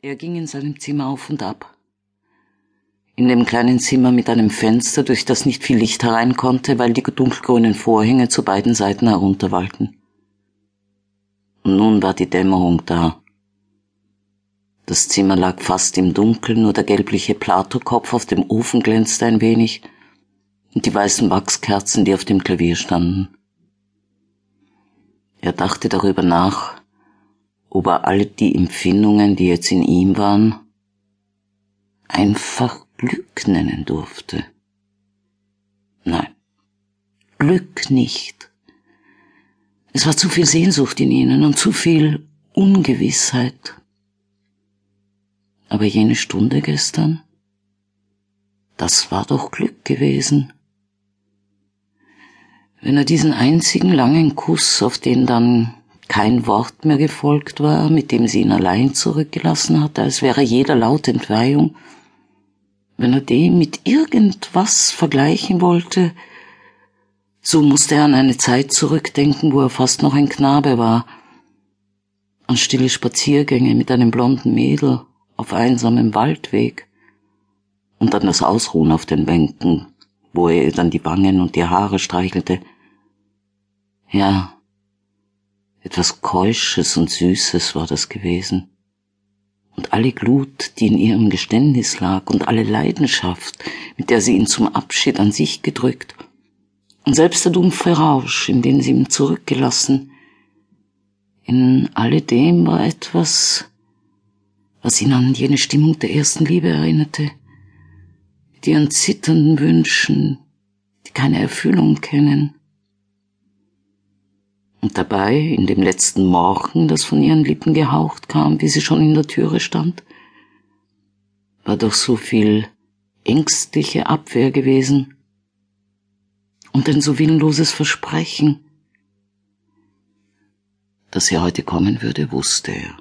Er ging in seinem Zimmer auf und ab. In dem kleinen Zimmer mit einem Fenster, durch das nicht viel Licht herein konnte, weil die dunkelgrünen Vorhänge zu beiden Seiten herunterwallten. Und nun war die Dämmerung da. Das Zimmer lag fast im Dunkeln, nur der gelbliche Platokopf auf dem Ofen glänzte ein wenig und die weißen Wachskerzen, die auf dem Klavier standen. Er dachte darüber nach, ob er all die Empfindungen, die jetzt in ihm waren, einfach Glück nennen durfte. Nein, Glück nicht. Es war zu viel Sehnsucht in ihnen und zu viel Ungewissheit. Aber jene Stunde gestern, das war doch Glück gewesen. Wenn er diesen einzigen langen Kuss, auf den dann kein Wort mehr gefolgt war, mit dem sie ihn allein zurückgelassen hatte, als wäre jeder Laut Entweihung, wenn er den mit irgendwas vergleichen wollte, so musste er an eine Zeit zurückdenken, wo er fast noch ein Knabe war, an stille Spaziergänge mit einem blonden Mädel auf einsamem Waldweg und an das Ausruhen auf den Bänken, wo er ihr dann die Wangen und die Haare streichelte. Ja, etwas Keusches und Süßes war das gewesen. Und alle Glut, die in ihrem Geständnis lag, und alle Leidenschaft, mit der sie ihn zum Abschied an sich gedrückt, und selbst der dumpfe Rausch, in den sie ihn zurückgelassen, in alledem war etwas, was ihn an jene Stimmung der ersten Liebe erinnerte, mit ihren zitternden Wünschen, die keine Erfüllung kennen, und dabei, in dem letzten Morgen, das von ihren Lippen gehaucht kam, wie sie schon in der Türe stand, war doch so viel ängstliche Abwehr gewesen und ein so willenloses Versprechen. Dass sie heute kommen würde, wusste er.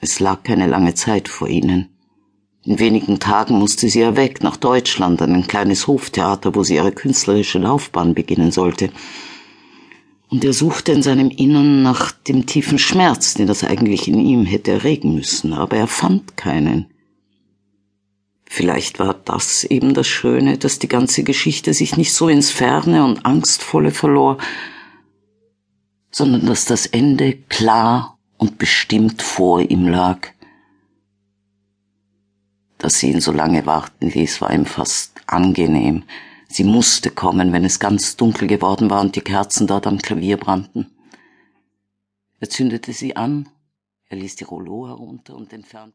Es lag keine lange Zeit vor ihnen. In wenigen Tagen musste sie ja weg nach Deutschland an ein kleines Hoftheater, wo sie ihre künstlerische Laufbahn beginnen sollte und er suchte in seinem Innern nach dem tiefen Schmerz, den das eigentlich in ihm hätte erregen müssen, aber er fand keinen. Vielleicht war das eben das Schöne, dass die ganze Geschichte sich nicht so ins Ferne und Angstvolle verlor, sondern dass das Ende klar und bestimmt vor ihm lag. Dass sie ihn so lange warten ließ, war ihm fast angenehm, Sie musste kommen, wenn es ganz dunkel geworden war und die Kerzen dort am Klavier brannten. Er zündete sie an, er ließ die Rollo herunter und entfernte